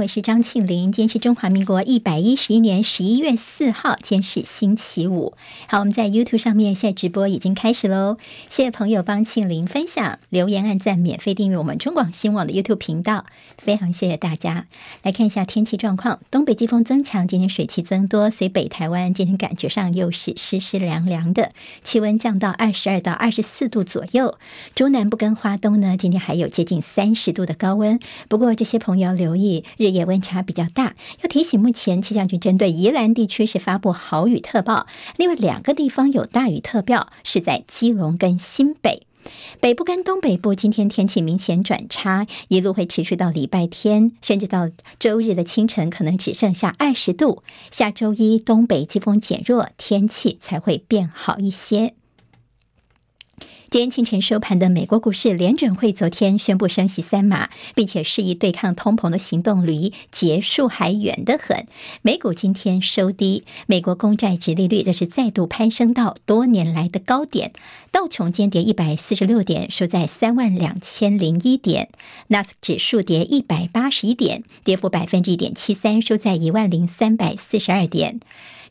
我是张庆玲。今天是中华民国一百一十一年十一月四号，今天是星期五。好，我们在 YouTube 上面现在直播已经开始喽。谢谢朋友帮庆玲分享、留言、按赞、免费订阅我们中广新网的 YouTube 频道，非常谢谢大家。来看一下天气状况：东北季风增强，今天水汽增多，所以北台湾今天感觉上又是湿湿凉凉的，气温降到二十二到二十四度左右。中南部跟花东呢，今天还有接近三十度的高温。不过这些朋友留意。日夜温差比较大，要提醒，目前气象局针对宜兰地区是发布豪雨特报，另外两个地方有大雨特报，是在基隆跟新北。北部跟东北部今天天气明显转差，一路会持续到礼拜天，甚至到周日的清晨，可能只剩下二十度。下周一东北季风减弱，天气才会变好一些。今天清晨收盘的美国股市，联准会昨天宣布升息三码，并且示意对抗通膨的行动离结束还远得很。美股今天收低，美国公债殖利率则是再度攀升到多年来的高点。道琼间跌一百四十六点，收在三万两千零一点；纳斯指数跌一百八十一点，跌幅百分之一点七三，收在一万零三百四十二点。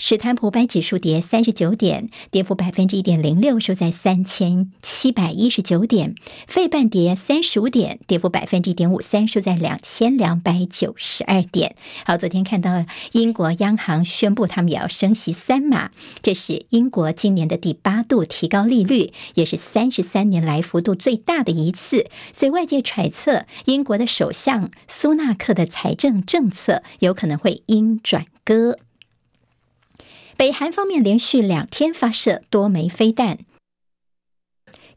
史坦普百指数跌三十九点，跌幅百分之一点零六，收在三千七百一十九点。费半跌三十五点，跌幅百分之一点五三，收在两千两百九十二点。好，昨天看到英国央行宣布他们也要升息三码，这是英国今年的第八度提高利率，也是三十三年来幅度最大的一次。所以外界揣测，英国的首相苏纳克的财政政策有可能会因转割。北韩方面连续两天发射多枚飞弹。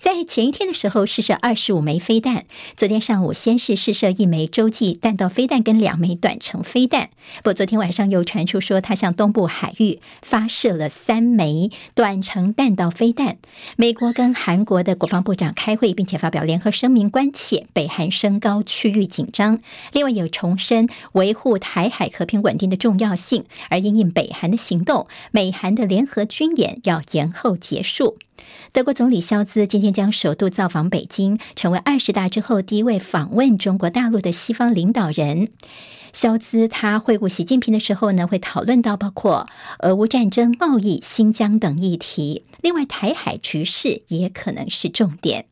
在前一天的时候试射二十五枚飞弹，昨天上午先是试射一枚洲际弹道飞弹跟两枚短程飞弹，不昨天晚上又传出说他向东部海域发射了三枚短程弹道飞弹。美国跟韩国的国防部长开会，并且发表联合声明，关切北韩升高区域紧张，另外有重申维护台海和平稳定的重要性。而因应北韩的行动，美韩的联合军演要延后结束。德国总理肖兹今天将首度造访北京，成为二十大之后第一位访问中国大陆的西方领导人。肖兹他会晤习近平的时候呢，会讨论到包括俄乌战争、贸易、新疆等议题，另外台海局势也可能是重点。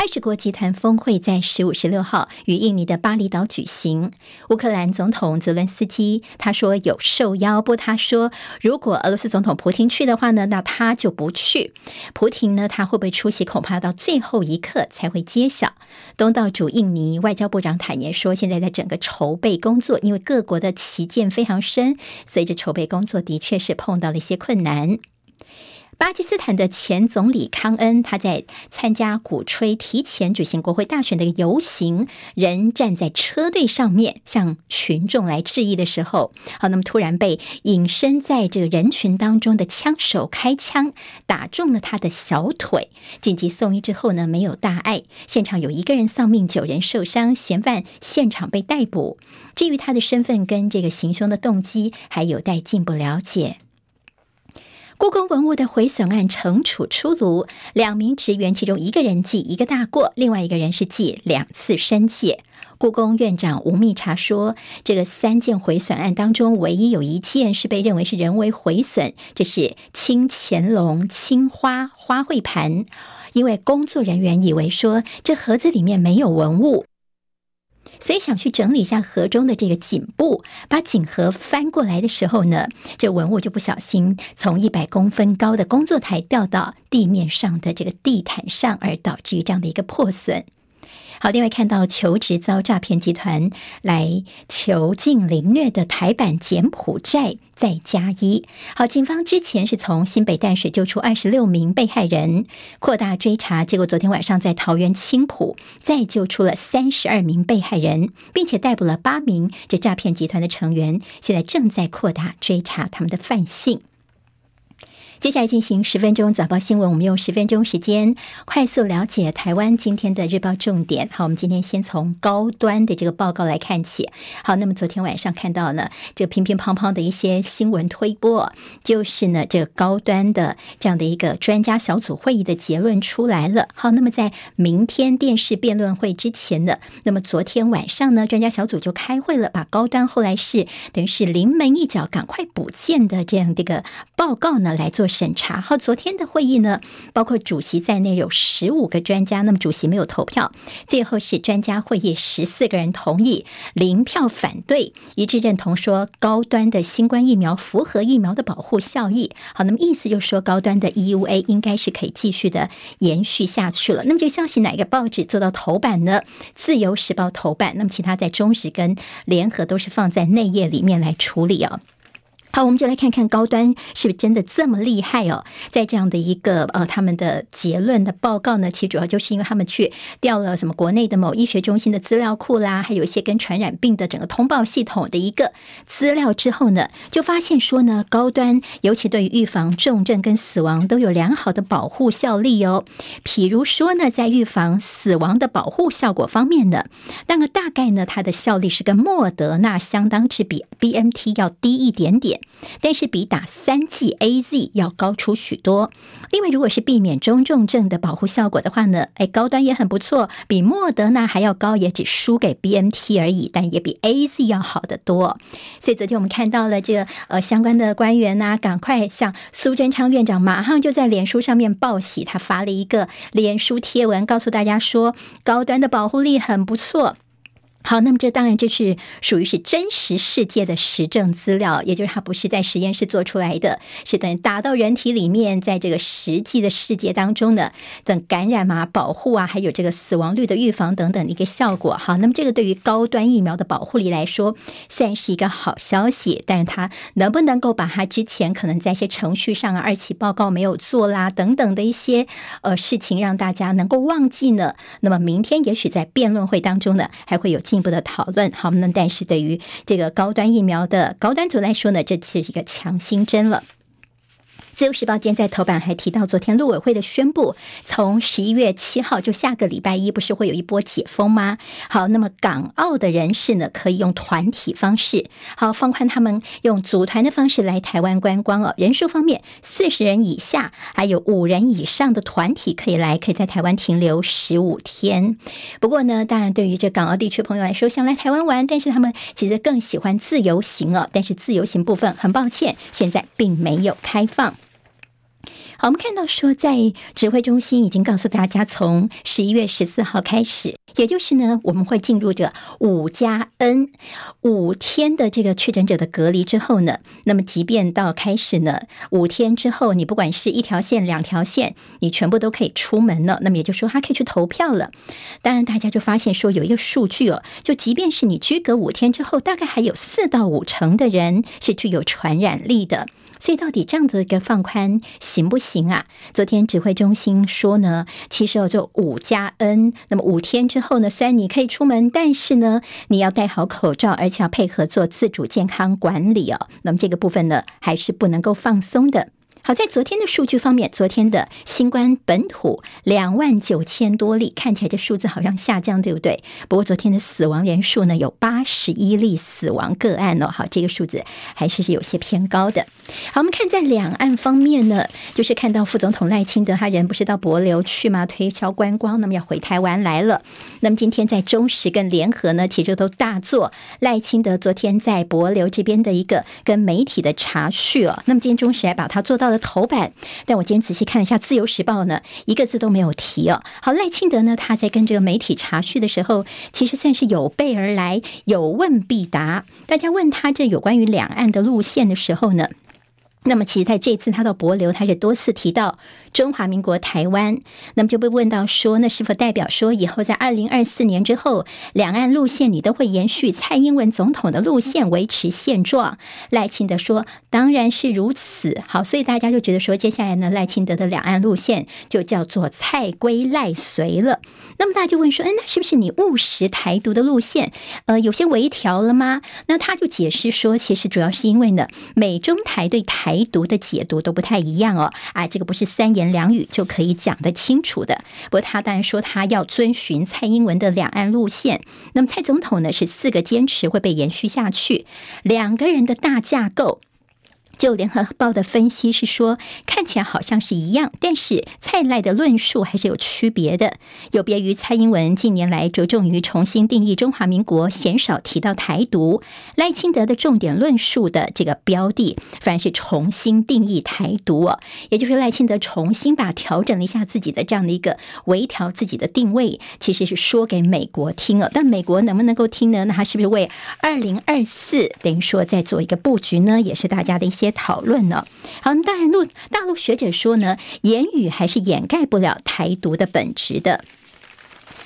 二十国集团峰会在十五、十六号于印尼的巴厘岛举行。乌克兰总统泽伦斯基他说有受邀，不，他说如果俄罗斯总统普京去的话呢，那他就不去。普京呢，他会不会出席，恐怕要到最后一刻才会揭晓。东道主印尼外交部长坦言说，现在在整个筹备工作，因为各国的旗舰非常深，所以这筹备工作的确是碰到了一些困难。巴基斯坦的前总理康恩，他在参加鼓吹提前举行国会大选的游行，人站在车队上面向群众来致意的时候，好，那么突然被隐身在这个人群当中的枪手开枪打中了他的小腿，紧急送医之后呢，没有大碍，现场有一个人丧命，九人受伤，嫌犯现场被逮捕。至于他的身份跟这个行凶的动机，还有待进一步了解。故宫文物的毁损案惩处出炉，两名职员，其中一个人记一个大过，另外一个人是记两次申诫。故宫院长吴密察说，这个三件毁损案当中，唯一有一件是被认为是人为毁损，这是清乾隆青花花卉盘，因为工作人员以为说这盒子里面没有文物。所以想去整理一下盒中的这个锦布，把锦盒翻过来的时候呢，这文物就不小心从一百公分高的工作台掉到地面上的这个地毯上，而导致于这样的一个破损。好，另外看到求职遭诈骗集团来囚禁凌虐的台版柬埔寨再加一。好，警方之前是从新北淡水救出二十六名被害人，扩大追查，结果昨天晚上在桃园青埔再救出了三十二名被害人，并且逮捕了八名这诈骗集团的成员，现在正在扩大追查他们的犯性。接下来进行十分钟早报新闻，我们用十分钟时间快速了解台湾今天的日报重点。好，我们今天先从高端的这个报告来看起。好，那么昨天晚上看到呢，这个乒乒乓乓的一些新闻推播，就是呢，这个高端的这样的一个专家小组会议的结论出来了。好，那么在明天电视辩论会之前呢，那么昨天晚上呢，专家小组就开会了，把高端后来是等于是临门一脚，赶快补件的这样的一个报告呢来做。审查。好，昨天的会议呢，包括主席在内有十五个专家，那么主席没有投票，最后是专家会议十四个人同意，零票反对，一致认同说高端的新冠疫苗符合疫苗的保护效益。好，那么意思就是说高端的 EUA 应该是可以继续的延续下去了。那么这个消息哪一个报纸做到头版呢？自由时报头版，那么其他在中时跟联合都是放在内页里面来处理哦。好，我们就来看看高端是不是真的这么厉害哦？在这样的一个呃，他们的结论的报告呢，其实主要就是因为他们去调了什么国内的某医学中心的资料库啦，还有一些跟传染病的整个通报系统的一个资料之后呢，就发现说呢，高端尤其对于预防重症跟死亡都有良好的保护效力哦。譬如说呢，在预防死亡的保护效果方面呢，那么大概呢，它的效力是跟莫德纳相当，之比 BNT 要低一点点。但是比打三剂 AZ 要高出许多。另外，如果是避免中重症的保护效果的话呢，哎，高端也很不错，比莫德纳还要高，也只输给 BNT 而已，但也比 AZ 要好得多。所以昨天我们看到了这个呃相关的官员呐，赶快向苏贞昌院长马上就在脸书上面报喜，他发了一个脸书贴文，告诉大家说高端的保护力很不错。好，那么这当然这是属于是真实世界的实证资料，也就是它不是在实验室做出来的，是等于打到人体里面，在这个实际的世界当中的等感染嘛、保护啊，还有这个死亡率的预防等等的一个效果。好，那么这个对于高端疫苗的保护力来说，算是一个好消息，但是它能不能够把它之前可能在一些程序上啊、二期报告没有做啦等等的一些呃事情，让大家能够忘记呢？那么明天也许在辩论会当中呢，还会有进。进一步的讨论，好，那但是对于这个高端疫苗的高端组来说呢，这是一个强心针了。自由时报今天在头版还提到，昨天陆委会的宣布，从十一月七号就下个礼拜一，不是会有一波解封吗？好，那么港澳的人士呢，可以用团体方式，好放宽他们用组团的方式来台湾观光哦。人数方面，四十人以下，还有五人以上的团体可以来，可以在台湾停留十五天。不过呢，当然对于这港澳地区朋友来说，想来台湾玩，但是他们其实更喜欢自由行哦。但是自由行部分，很抱歉，现在并没有开放。好，我们看到说，在指挥中心已经告诉大家，从十一月十四号开始，也就是呢，我们会进入这五加 N 五天的这个确诊者的隔离之后呢，那么即便到开始呢五天之后，你不管是一条线、两条线，你全部都可以出门了。那么也就是说，他可以去投票了。当然，大家就发现说，有一个数据哦，就即便是你居隔五天之后，大概还有四到五成的人是具有传染力的。所以，到底这样子一个放宽行不行啊？昨天指挥中心说呢，其实要做五加 N，那么五天之后呢，虽然你可以出门，但是呢，你要戴好口罩，而且要配合做自主健康管理哦。那么这个部分呢，还是不能够放松的。好，在昨天的数据方面，昨天的新冠本土两万九千多例，看起来这数字好像下降，对不对？不过昨天的死亡人数呢，有八十一例死亡个案哦。好，这个数字还是是有些偏高的。好，我们看在两岸方面呢，就是看到副总统赖清德他人不是到帛琉去吗？推销观光，那么要回台湾来了。那么今天在中时跟联合呢，其实都大做赖清德昨天在帛琉这边的一个跟媒体的茶叙哦。那么今天中时还把它做到了。头版，但我今天仔细看了一下《自由时报》呢，一个字都没有提哦。好，赖清德呢，他在跟这个媒体查叙的时候，其实算是有备而来，有问必答。大家问他这有关于两岸的路线的时候呢，那么其实在这次他到博流，他是多次提到。中华民国台湾，那么就被问到说，那是否代表说以后在二零二四年之后，两岸路线你都会延续蔡英文总统的路线，维持现状？赖清德说，当然是如此。好，所以大家就觉得说，接下来呢，赖清德的两岸路线就叫做蔡归赖随了。那么大家就问说，哎，那是不是你务实台独的路线，呃，有些微调了吗？那他就解释说，其实主要是因为呢，美中台对台台独的解读都不太一样哦。啊，这个不是三言两语就可以讲得清楚的。不过他当然说他要遵循蔡英文的两岸路线。那么蔡总统呢，是四个坚持会被延续下去，两个人的大架构。就联合报的分析是说，看起来好像是一样，但是蔡赖的论述还是有区别的。有别于蔡英文近年来着重于重新定义中华民国，鲜少提到台独，赖清德的重点论述的这个标的，反而是重新定义台独。也就是赖清德重新把调整了一下自己的这样的一个微调自己的定位，其实是说给美国听了。但美国能不能够听呢？那他是不是为二零二四等于说在做一个布局呢？也是大家的一些。讨论呢？好，当然，陆大陆学姐说呢，言语还是掩盖不了台独的本质的。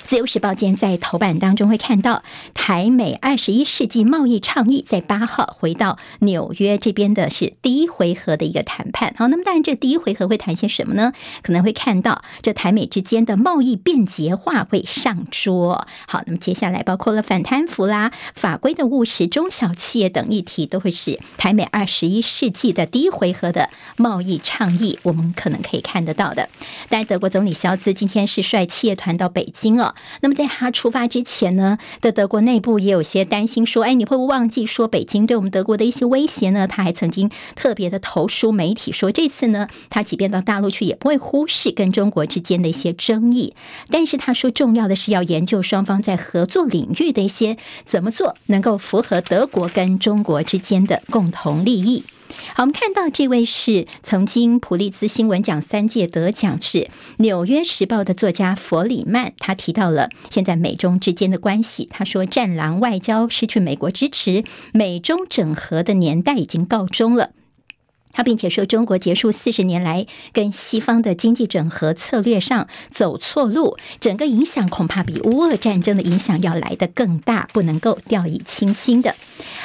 自由时报今天在头版当中会看到台美二十一世纪贸易倡议在八号回到纽约这边的是第一回合的一个谈判。好，那么当然这第一回合会谈些什么呢？可能会看到这台美之间的贸易便捷化会上桌。好，那么接下来包括了反贪腐啦、法规的务实、中小企业等议题，都会是台美二十一世纪的第一回合的贸易倡议。我们可能可以看得到的。但德国总理肖兹今天是率企业团到北京哦。那么在他出发之前呢，的德国内部也有些担心，说：“哎，你会不会忘记说北京对我们德国的一些威胁呢？”他还曾经特别的投书媒体说，这次呢，他即便到大陆去，也不会忽视跟中国之间的一些争议。但是他说，重要的是要研究双方在合作领域的一些怎么做，能够符合德国跟中国之间的共同利益。好，我们看到这位是曾经普利兹新闻奖三届得奖，是《纽约时报》的作家弗里曼。他提到了现在美中之间的关系。他说：“战狼外交失去美国支持，美中整合的年代已经告终了。”他并且说，中国结束四十年来跟西方的经济整合策略上走错路，整个影响恐怕比乌俄战争的影响要来得更大，不能够掉以轻心的。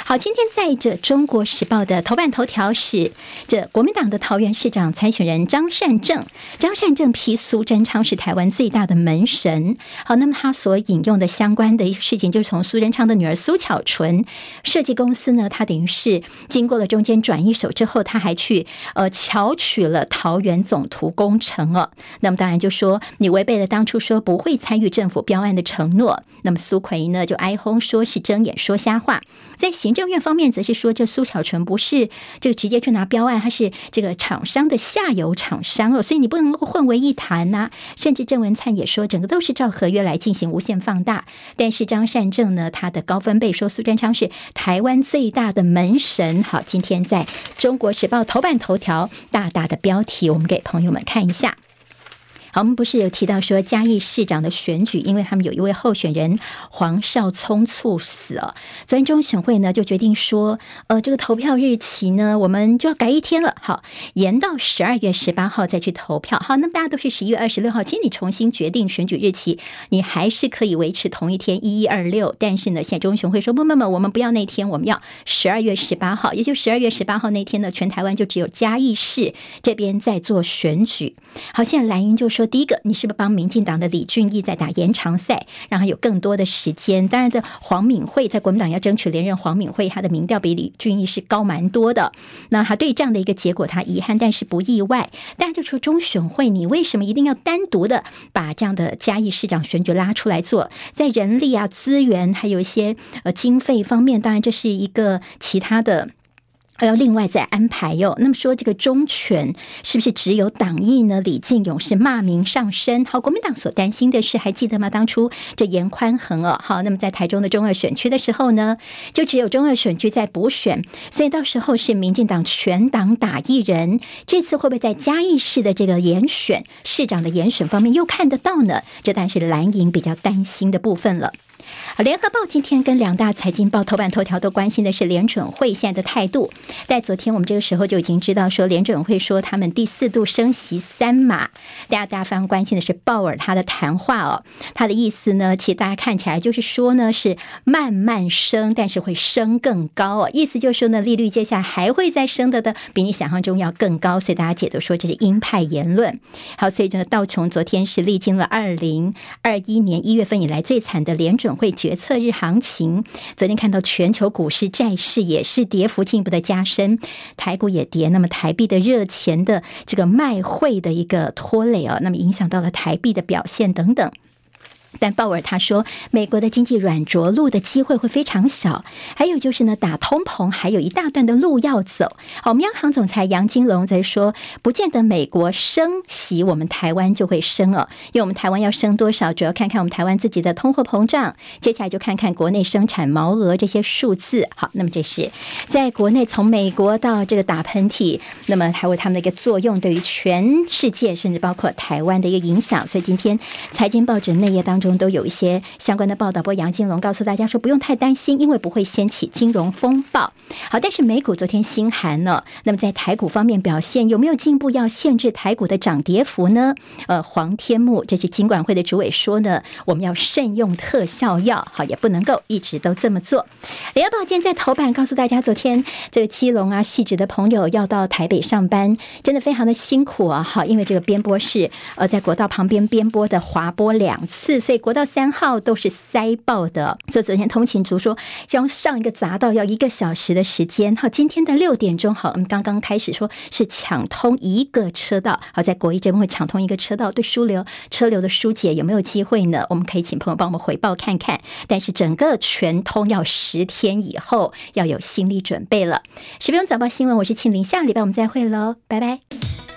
好，今天在这《中国时报》的头版头条是这国民党的桃园市长参选人张善政，张善政批苏贞昌是台湾最大的门神。好，那么他所引用的相关的事情，就是从苏贞昌的女儿苏巧纯设计公司呢，他等于是经过了中间转一手之后，他还。去呃，巧取了桃园总图工程哦，那么当然就说你违背了当初说不会参与政府标案的承诺。那么苏奎呢就哀轰说是睁眼说瞎话。在在行政院方面则是说，这苏巧纯不是这个直接去拿标案，他是这个厂商的下游厂商哦，所以你不能够混为一谈呐。甚至郑文灿也说，整个都是照合约来进行无限放大。但是张善政呢，他的高分贝说苏贞昌是台湾最大的门神。好，今天在中国时报。头版头条大大的标题，我们给朋友们看一下。我们不是有提到说嘉义市长的选举，因为他们有一位候选人黄少聪猝死了，昨天中选会呢就决定说，呃，这个投票日期呢，我们就要改一天了，好，延到十二月十八号再去投票。好，那么大家都是十一月二十六号，其实你重新决定选举日期，你还是可以维持同一天一一二六，但是呢，现在中选会说不不不，我们不要那天，我们要十二月十八号，也就十二月十八号那天呢，全台湾就只有嘉义市这边在做选举。好，现在蓝营就说。第一个，你是不是帮民进党的李俊毅在打延长赛，让他有更多的时间？当然的，黄敏惠在国民党要争取连任，黄敏惠她的民调比李俊毅是高蛮多的。那他对这样的一个结果，他遗憾，但是不意外。大家就说中选会，你为什么一定要单独的把这样的嘉义市长选举拉出来做？在人力啊、资源，还有一些呃经费方面，当然这是一个其他的。还要另外再安排哟。那么说这个中选是不是只有党意呢？李进勇是骂名上身。好，国民党所担心的是，还记得吗？当初这严宽恒哦，好，那么在台中的中二选区的时候呢，就只有中二选区在补选，所以到时候是民进党全党打一人。这次会不会在嘉义市的这个严选市长的严选方面又看得到呢？这当然是蓝营比较担心的部分了。联合报今天跟两大财经报头版头条都关心的是联准会现在的态度。在昨天我们这个时候就已经知道说，联准会说他们第四度升息三码。大家大家非常关心的是鲍尔他的谈话哦，他的意思呢，其实大家看起来就是说呢是慢慢升，但是会升更高哦。意思就是说呢，利率接下来还会再升的的，比你想象中要更高。所以大家解读说这是鹰派言论。好，所以呢道琼昨天是历经了二零二一年一月份以来最惨的联准会决策日行情。昨天看到全球股市债市也是跌幅进一步的加深，台股也跌。那么台币的热钱的这个卖汇的一个拖累啊，那么影响到了台币的表现等等。但鲍尔他说，美国的经济软着陆的机会会非常小。还有就是呢，打通膨还有一大段的路要走。好，我们央行总裁杨金龙在说，不见得美国升息，我们台湾就会升哦。因为我们台湾要升多少，主要看看我们台湾自己的通货膨胀。接下来就看看国内生产毛额这些数字。好，那么这是在国内从美国到这个打喷嚏，那么还有他们的一个作用，对于全世界甚至包括台湾的一个影响。所以今天财经报纸内页当中。中都有一些相关的报道，不过杨金龙告诉大家说，不用太担心，因为不会掀起金融风暴。好，但是美股昨天心寒了。那么在台股方面表现有没有进步？要限制台股的涨跌幅呢？呃，黄天木这是金管会的主委说呢，我们要慎用特效药，好，也不能够一直都这么做。联合报今天在头版告诉大家，昨天这个基隆啊、细致的朋友要到台北上班，真的非常的辛苦啊！好，因为这个边坡是呃在国道旁边边坡的滑坡两次，所以。国道三号都是塞爆的，所以昨天通勤族说要上一个匝道要一个小时的时间。好，今天的六点钟，好，我们刚刚开始说是抢通一个车道。好，在国一这边会抢通一个车道，对疏流车流的疏解有没有机会呢？我们可以请朋友帮我们回报看看。但是整个全通要十天以后要有心理准备了。十分钟早报新闻，我是庆玲，下礼拜我们再会喽，拜拜。